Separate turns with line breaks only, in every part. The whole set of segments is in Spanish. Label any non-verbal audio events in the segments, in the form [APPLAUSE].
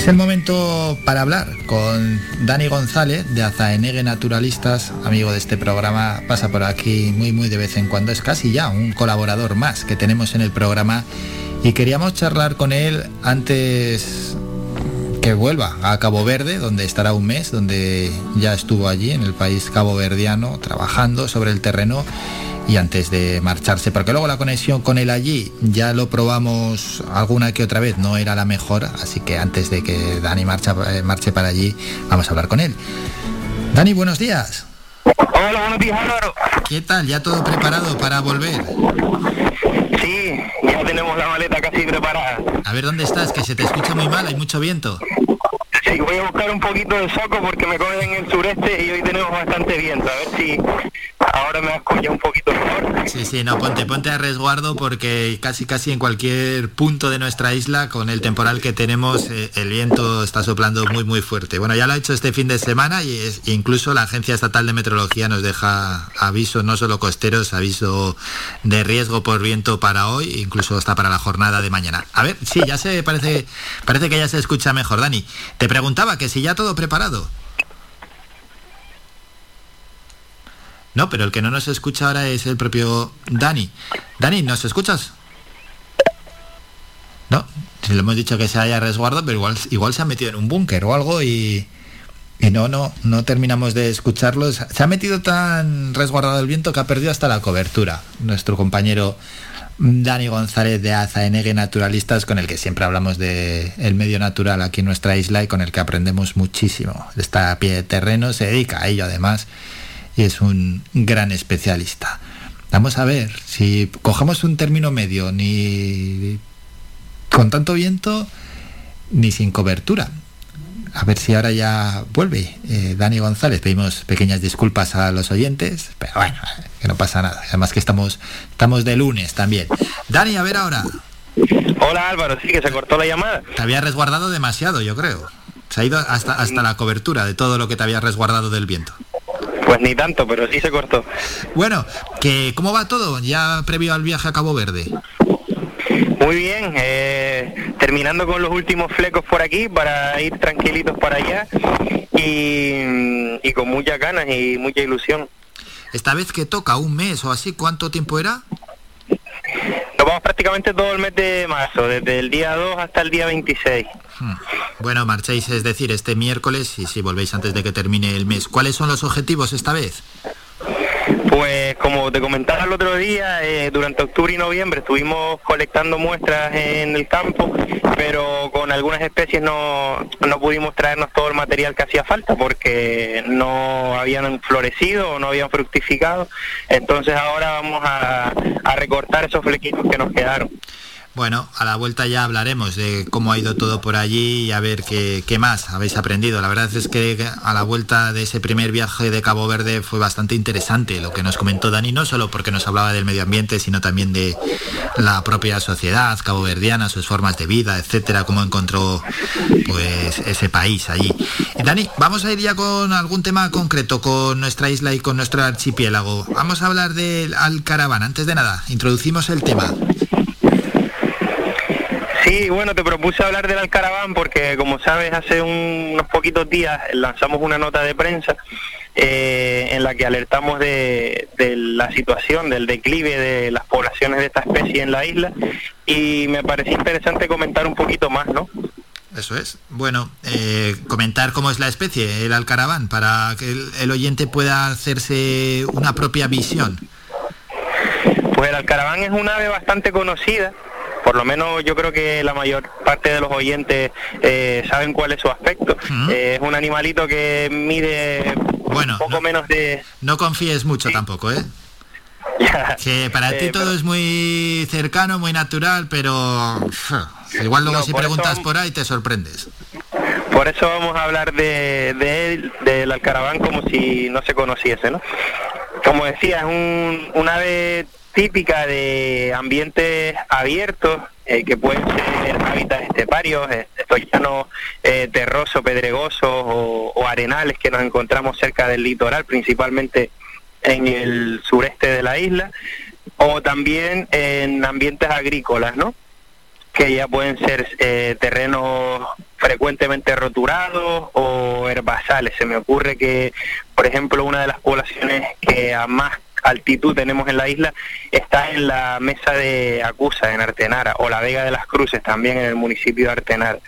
Es el momento para hablar con Dani González de Azaenegue Naturalistas, amigo de este programa, pasa por aquí muy muy de vez en cuando, es casi ya un colaborador más que tenemos en el programa. Y queríamos charlar con él antes que vuelva a Cabo Verde, donde estará un mes, donde ya estuvo allí en el país caboverdiano trabajando sobre el terreno y antes de marcharse, porque luego la conexión con él allí ya lo probamos alguna que otra vez, no era la mejor, así que antes de que Dani marcha, eh, marche para allí, vamos a hablar con él. Dani, buenos días.
Hola, buenos días Álvaro.
¿Qué tal? ¿Ya todo preparado para volver?
Sí, ya tenemos la maleta casi preparada.
A ver dónde estás, que se te escucha muy mal, hay mucho viento.
Sí, voy a buscar un poquito de soco porque me coge en el sureste y hoy tenemos bastante viento. A ver si ahora me escucha un poquito mejor.
Sí, sí, no, ponte, ponte a resguardo porque casi casi en cualquier punto de nuestra isla, con el temporal que tenemos, eh, el viento está soplando muy muy fuerte. Bueno, ya lo ha hecho este fin de semana y es, incluso la Agencia Estatal de Meteorología nos deja aviso, no solo costeros, aviso de riesgo por viento para hoy, incluso hasta para la jornada de mañana. A ver, sí, ya se parece, parece que ya se escucha mejor, Dani. Te preguntaba que si ya todo preparado. No, pero el que no nos escucha ahora es el propio Dani. Dani, ¿nos escuchas? No, si le hemos dicho que se haya resguardo, pero igual, igual se ha metido en un búnker o algo y, y no, no, no terminamos de escucharlo. Se ha metido tan resguardado el viento que ha perdido hasta la cobertura. Nuestro compañero Dani González de Azaenegue Naturalistas, con el que siempre hablamos de el medio natural aquí en nuestra isla y con el que aprendemos muchísimo. Está a pie de terreno, se dedica a ello además y es un gran especialista. Vamos a ver si cogemos un término medio, ni con tanto viento ni sin cobertura. A ver si ahora ya vuelve eh, Dani González. Pedimos pequeñas disculpas a los oyentes, pero bueno, que no pasa nada. Además que estamos, estamos de lunes también. Dani, a ver ahora.
Hola Álvaro, sí que se cortó la llamada.
Te había resguardado demasiado, yo creo. Se ha ido hasta, hasta la cobertura de todo lo que te había resguardado del viento.
Pues ni tanto, pero sí se cortó.
Bueno, que ¿cómo va todo ya previo al viaje a Cabo Verde?
Muy bien, eh, terminando con los últimos flecos por aquí para ir tranquilitos para allá y, y con muchas ganas y mucha ilusión.
Esta vez que toca un mes o así, ¿cuánto tiempo era?
Nos vamos prácticamente todo el mes de marzo, desde el día 2 hasta el día 26.
Hmm. Bueno, marcháis, es decir, este miércoles y si volvéis antes de que termine el mes. ¿Cuáles son los objetivos esta vez?
Pues como te comentaba el otro día, eh, durante octubre y noviembre estuvimos colectando muestras en el campo, pero con algunas especies no, no pudimos traernos todo el material que hacía falta porque no habían florecido o no habían fructificado. Entonces ahora vamos a, a recortar esos flequitos que nos quedaron.
Bueno, a la vuelta ya hablaremos de cómo ha ido todo por allí y a ver qué, qué, más habéis aprendido. La verdad es que a la vuelta de ese primer viaje de Cabo Verde fue bastante interesante lo que nos comentó Dani, no solo porque nos hablaba del medio ambiente, sino también de la propia sociedad caboverdiana, sus formas de vida, etcétera, cómo encontró pues ese país allí. Dani, vamos a ir ya con algún tema concreto con nuestra isla y con nuestro archipiélago. Vamos a hablar del Alcaraván. Antes de nada, introducimos el tema.
Sí, bueno, te propuse hablar del Alcaraván porque, como sabes, hace un, unos poquitos días lanzamos una nota de prensa eh, en la que alertamos de, de, la situación, del declive de las poblaciones de esta especie en la isla y me pareció interesante comentar un poquito más, ¿no?
Eso es. Bueno, eh, comentar cómo es la especie, el alcaraván, para que el, el oyente pueda hacerse una propia visión.
Pues el alcaraván es un ave bastante conocida, por lo menos yo creo que la mayor parte de los oyentes eh, saben cuál es su aspecto. Uh -huh. eh, es un animalito que mide
bueno,
un poco
no,
menos de...
No confíes mucho sí. tampoco, ¿eh? [LAUGHS] que para ti todo pero... es muy cercano, muy natural, pero igual luego no, si por preguntas por ahí te sorprendes.
Por eso vamos a hablar de, de él, del alcaraván, como si no se conociese, ¿no? Como decía, es un, un ave típica de ambientes abiertos, eh, que pueden ser hábitats esteparios, eh, estos llanos eh, terrosos, pedregosos o, o, arenales que nos encontramos cerca del litoral, principalmente en el sureste de la isla, o también en ambientes agrícolas, ¿no? que ya pueden ser eh, terrenos frecuentemente roturados o herbazales. Se me ocurre que, por ejemplo, una de las poblaciones que a más altitud tenemos en la isla está en la mesa de Acusa, en Artenara, o la Vega de las Cruces, también en el municipio de Artenara.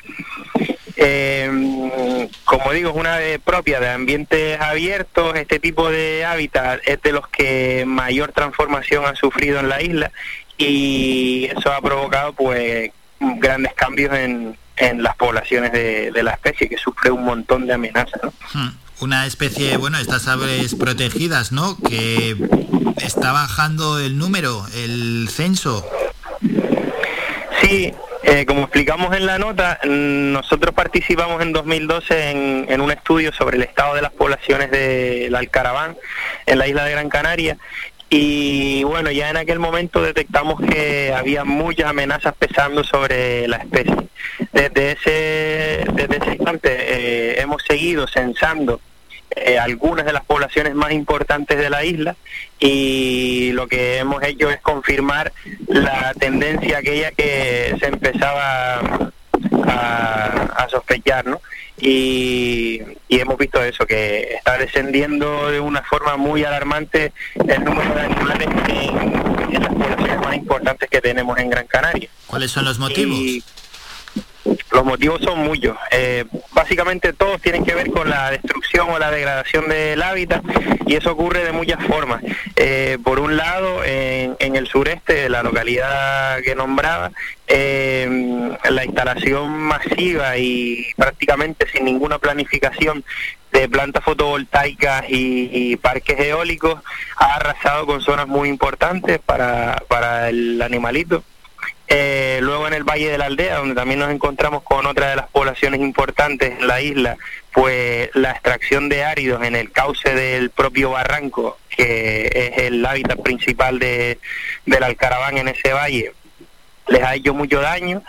Eh, como digo, es una de, propia de ambientes abiertos, este tipo de hábitat es de los que mayor transformación han sufrido en la isla y eso ha provocado pues grandes cambios en, en las poblaciones de, la especie que sufre un montón de amenazas.
Hmm. Una especie, bueno, estas aves protegidas, ¿no? Que está bajando el número, el censo.
Sí, eh, como explicamos en la nota, nosotros participamos en 2012 en, en, un estudio sobre el estado de las poblaciones del alcaraván en la isla de Gran Canaria y bueno, ya en aquel momento detectamos que había muchas amenazas pesando sobre la especie. Desde ese, desde ese instante eh, hemos seguido censando eh, algunas de las poblaciones más importantes de la isla y lo que hemos hecho es confirmar la tendencia aquella que se empezaba a, sospechar, ¿no? Y, hemos visto eso, que está descendiendo de una forma muy alarmante el número de animales en, las poblaciones más importantes que tenemos en Gran Canaria.
¿Cuáles son los motivos?
Los motivos son muchos. Eh, básicamente todos tienen que ver con la destrucción o la degradación del hábitat y eso ocurre de muchas formas. Eh, por un lado, en, el sureste, de la localidad que nombraba, eh, la instalación masiva y prácticamente sin ninguna planificación de plantas fotovoltaicas y, parques eólicos ha arrasado con zonas muy importantes para, para el animalito eh, luego en el Valle de la Aldea, donde también nos encontramos con otra de las poblaciones importantes en la isla, pues la extracción de áridos en el cauce del propio barranco, que es el hábitat principal de, del alcaraván en ese valle, les ha hecho mucho daño.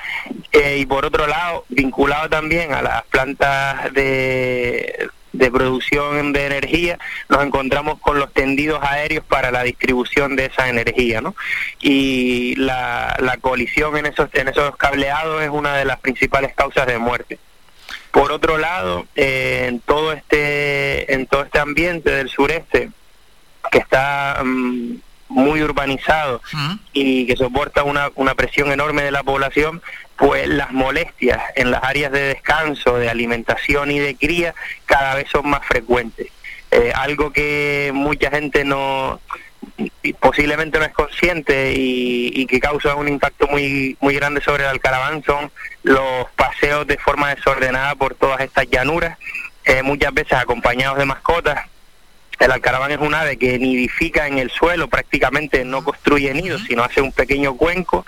Eh, y por otro lado, vinculado también a las plantas de de producción de energía, nos encontramos con los tendidos aéreos para la distribución de esa energía, ¿no? Y la, la colisión en esos, en esos cableados es una de las principales causas de muerte. Por otro lado, eh, en todo este en todo este ambiente del sureste que está mm, muy urbanizado y que soporta una, una presión enorme de la población, pues las molestias en las áreas de descanso, de alimentación y de cría cada vez son más frecuentes. Eh, algo que mucha gente no posiblemente no es consciente y, que causa un impacto muy muy grande sobre el alcaraván son los paseos de forma desordenada por todas estas llanuras, eh, muchas veces acompañados de mascotas el alcaraván es un ave que nidifica en el suelo, prácticamente no construye nidos, sino hace un pequeño cuenco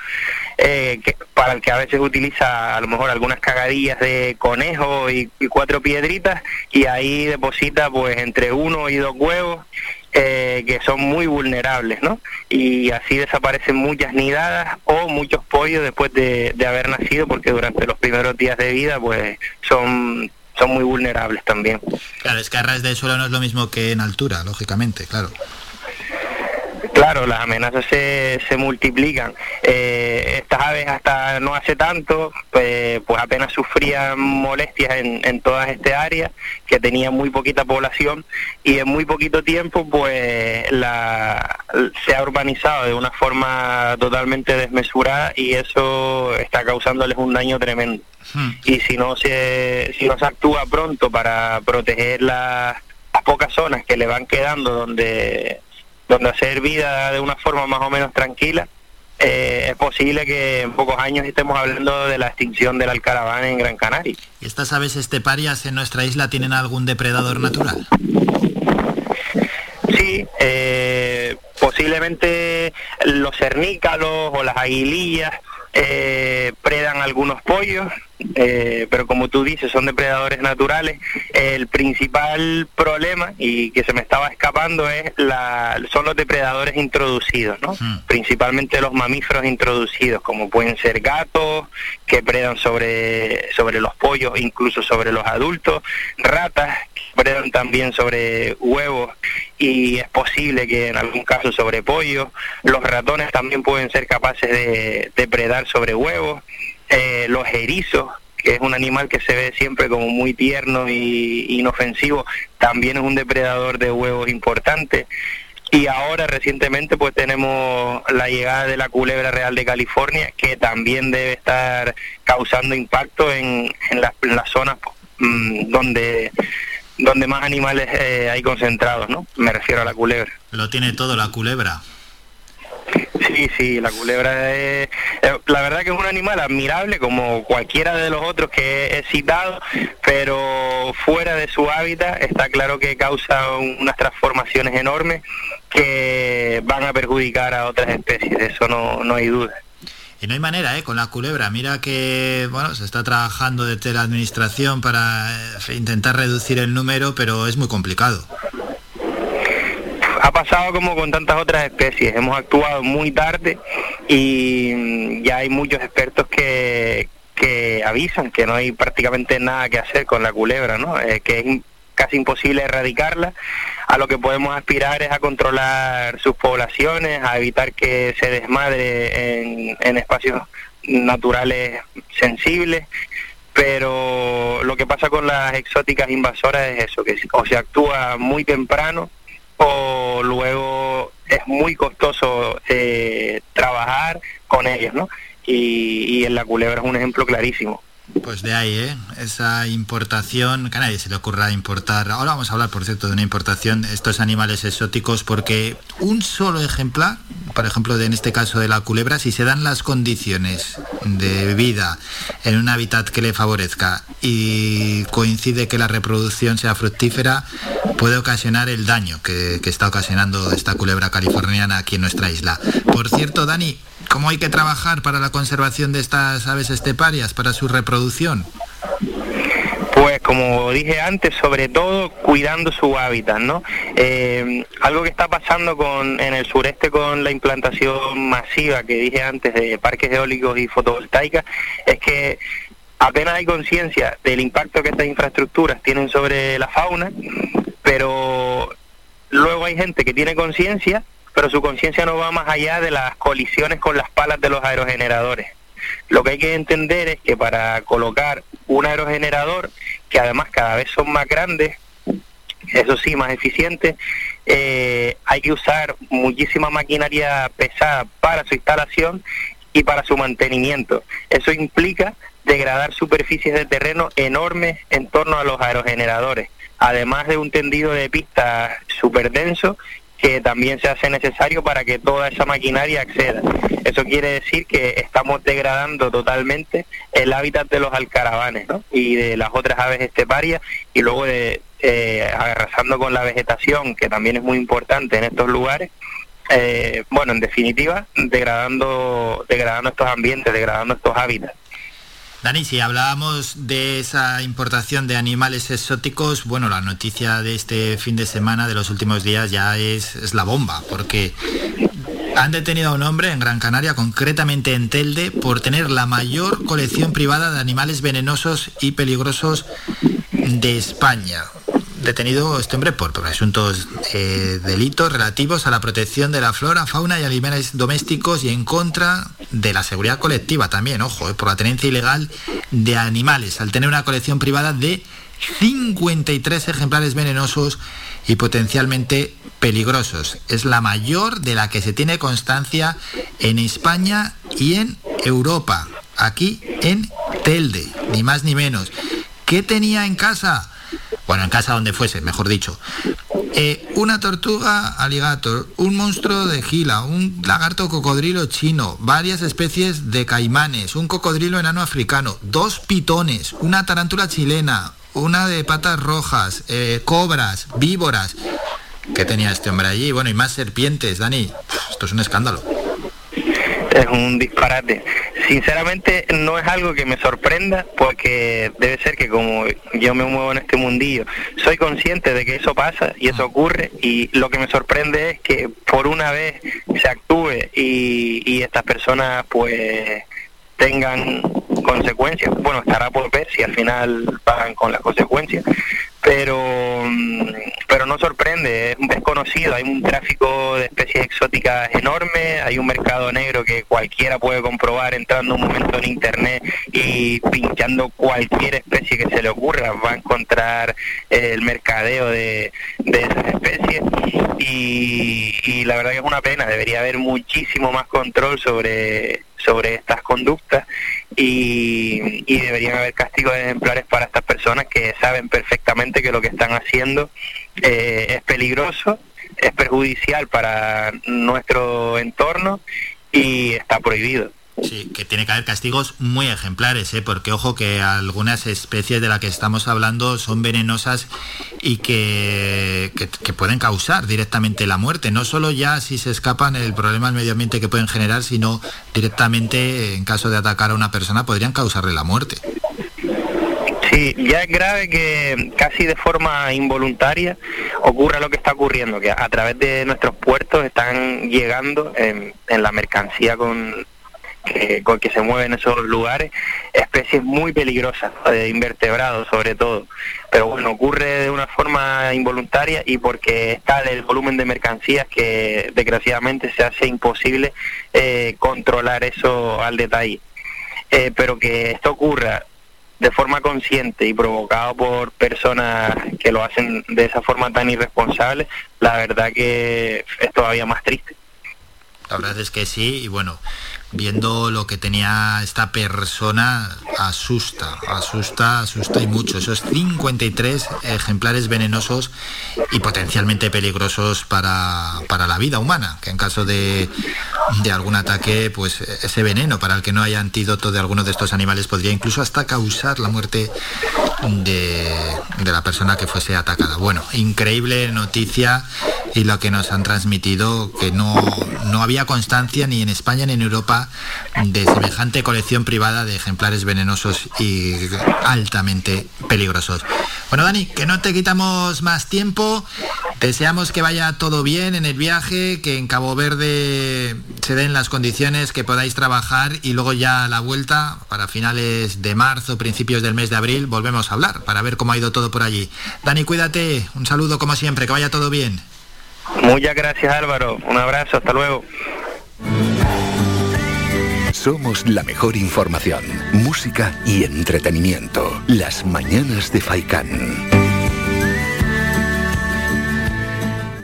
eh, que, para el que a veces utiliza a lo mejor algunas cagadillas de conejo y, cuatro piedritas y ahí deposita pues entre uno y dos huevos eh, que son muy vulnerables, ¿no? Y así desaparecen muchas nidadas o muchos pollos después de, de haber nacido porque durante los primeros días de vida pues son son muy vulnerables también.
Claro, es que a ras de suelo no es lo mismo que en altura, lógicamente, claro.
Claro, las amenazas se, se multiplican. Eh, estas aves hasta no hace tanto, pues, pues apenas sufrían molestias en, en todas este área, que tenía muy poquita población, y en muy poquito tiempo pues la, se ha urbanizado de una forma totalmente desmesurada y eso está causándoles un daño tremendo. Hmm. Y si no se, si no se actúa pronto para proteger las pocas zonas que le van quedando donde donde hacer vida de una forma más o menos tranquila, eh, es posible que en pocos años estemos hablando de la extinción del alcaraván en Gran Canaria.
¿Y estas aves esteparias en nuestra isla tienen algún depredador natural?
Sí, eh, posiblemente los cernícalos o las aguilillas eh, predan algunos pollos, eh, pero como tú dices, son depredadores naturales. El principal problema, y que se me estaba escapando, es la, son los depredadores introducidos, ¿no? Principalmente los mamíferos introducidos, como pueden ser gatos, que predan sobre, sobre los pollos, incluso sobre los adultos, ratas, predan también sobre huevos, y es posible que en algún caso sobre pollos. Los ratones también pueden ser capaces de depredar sobre huevos. Eh, los erizos, que es un animal que se ve siempre como muy tierno y inofensivo, también es un depredador de huevos importante. Y ahora recientemente pues tenemos la llegada de la culebra real de California, que también debe estar causando impacto en, en, las, zonas mm, donde donde más animales eh, hay concentrados, ¿no? Me refiero a la culebra.
Lo tiene todo la culebra.
Sí, sí, la culebra es, eh, la verdad que es un animal admirable como cualquiera de los otros que he citado, pero fuera de su hábitat está claro que causa unas transformaciones enormes que van a perjudicar a otras especies, de eso no, no hay duda.
No hay manera, ¿eh? Con la culebra. Mira que, bueno, se está trabajando desde la administración para eh, intentar reducir el número, pero es muy complicado
ha pasado como con tantas otras especies. Hemos actuado muy tarde y ya hay muchos expertos que, que avisan que no hay prácticamente nada que hacer con la culebra, ¿no? Eh, que es casi imposible erradicarla. A lo que podemos aspirar es a controlar sus poblaciones, a evitar que se desmadre en, espacios naturales sensibles pero lo que pasa con las exóticas invasoras es eso, que o se actúa muy temprano o luego es muy costoso eh, trabajar con ellos, ¿no? Y, y en la culebra es un ejemplo clarísimo.
Pues de ahí, ¿eh? Esa importación, que a nadie se le ocurra importar. Ahora vamos a hablar, por cierto, de una importación, estos animales exóticos, porque un solo ejemplar, por ejemplo, de, en este caso de la culebra, si se dan las condiciones de vida en un hábitat que le favorezca y coincide que la reproducción sea fructífera, puede ocasionar el daño que está ocasionando esta culebra californiana aquí en nuestra isla. Por cierto, Dani, ¿Cómo hay que trabajar para la conservación de estas aves esteparias, para su reproducción?
Pues como dije antes, sobre todo cuidando su hábitat, ¿no? Eh, algo que está pasando con, en el sureste con la implantación masiva que dije antes de parques eólicos y fotovoltaicas es que apenas hay conciencia del impacto que estas infraestructuras tienen sobre la fauna, pero luego hay gente que tiene conciencia pero su conciencia no va más allá de las colisiones con las palas de los aerogeneradores. Lo que hay que entender es que para colocar un aerogenerador, que además cada vez son más grandes, eso sí, más eficientes, eh, hay que usar muchísima maquinaria pesada para su instalación y para su mantenimiento. Eso implica degradar superficies de terreno enormes en torno a los aerogeneradores, además de un tendido de pista súper denso que también se hace necesario para que toda esa maquinaria acceda. Eso quiere decir que estamos degradando totalmente el hábitat de los alcaravanes y de las otras aves esteparias y luego de eh, arrasando con la vegetación, que también es muy importante en estos lugares. Eh, bueno, en definitiva, degradando, degradando estos ambientes, degradando estos hábitats.
Dani, si hablábamos de esa importación de animales exóticos, bueno, la noticia de este fin de semana, de los últimos días, ya es, la bomba, porque han detenido a un hombre en Gran Canaria, concretamente en Telde, por tener la mayor colección privada de animales venenosos y peligrosos de España detenido este hombre por presuntos eh, delitos relativos a la protección de la flora, fauna y animales domésticos y en contra de la seguridad colectiva también, ojo, eh, por la tenencia ilegal de animales, al tener una colección privada de 53 ejemplares venenosos y potencialmente peligrosos. Es la mayor de la que se tiene constancia en España y en Europa, aquí en Telde, ni más ni menos. ¿Qué tenía en casa? Bueno, en casa donde fuese, mejor dicho. Eh, una tortuga alligator, un monstruo de gila, un lagarto cocodrilo chino, varias especies de caimanes, un cocodrilo enano africano, dos pitones, una tarántula chilena, una de patas rojas, eh, cobras, víboras. ¿Qué tenía este hombre allí? Bueno, y más serpientes, Dani. Esto es un escándalo
es un disparate. Sinceramente no es algo que me sorprenda porque debe ser que como yo me muevo en este mundillo, soy consciente de que eso pasa y eso ocurre y lo que me sorprende es que por una vez se actúe y, estas personas pues tengan consecuencias. Bueno, estará por ver si al final pagan con las consecuencias, pero, pero no sorprende, es desconocido, hay un tráfico de especies exóticas enorme, hay un mercado negro que cualquiera puede comprobar entrando un momento en internet y pinchando cualquier especie que se le ocurra, va a encontrar el mercadeo de, esas especies y, la verdad que es una pena, debería haber muchísimo más control sobre, sobre estas conductas y, y deberían haber castigos ejemplares para estas personas que saben perfectamente que lo que están haciendo eh, es peligroso, es perjudicial para nuestro entorno y está prohibido.
Sí, que tiene que haber castigos muy ejemplares, ¿eh? porque ojo que algunas especies de las que estamos hablando son venenosas y que, que, pueden causar directamente la muerte, no solo ya si se escapan el problema del medio ambiente que pueden generar, sino directamente en caso de atacar a una persona podrían causarle la muerte.
Sí, ya es grave que casi de forma involuntaria ocurra lo que está ocurriendo, que a través de nuestros puertos están llegando en, la mercancía con que, con que se mueven esos lugares especies muy peligrosas, de invertebrados sobre todo. Pero bueno, ocurre de una forma involuntaria y porque está el volumen de mercancías que desgraciadamente se hace imposible eh, controlar eso al detalle. Eh, pero que esto ocurra de forma consciente y provocado por personas que lo hacen de esa forma tan irresponsable, la verdad que es todavía más triste.
La verdad es que sí, y bueno, viendo lo que tenía esta persona, asusta, asusta, asusta y mucho. Esos 53 ejemplares venenosos y potencialmente peligrosos para, para la vida humana, que en caso de, de, algún ataque, pues ese veneno para el que no haya antídoto de alguno de estos animales podría incluso hasta causar la muerte de, de la persona que fuese atacada. Bueno, increíble noticia y lo que nos han transmitido, que no, no había constancia ni en España ni en Europa de semejante colección privada de ejemplares venenosos y altamente peligrosos. Bueno, Dani, que no te quitamos más tiempo. Deseamos que vaya todo bien en el viaje, que en Cabo Verde se den las condiciones que podáis trabajar y luego ya a la vuelta, para finales de marzo, principios del mes de abril, volvemos a hablar para ver cómo ha ido todo por allí. Dani, cuídate. Un saludo como siempre, que vaya todo bien.
Muchas gracias Álvaro, un abrazo, hasta luego.
Somos la mejor información, música y entretenimiento. Las mañanas de Faikán.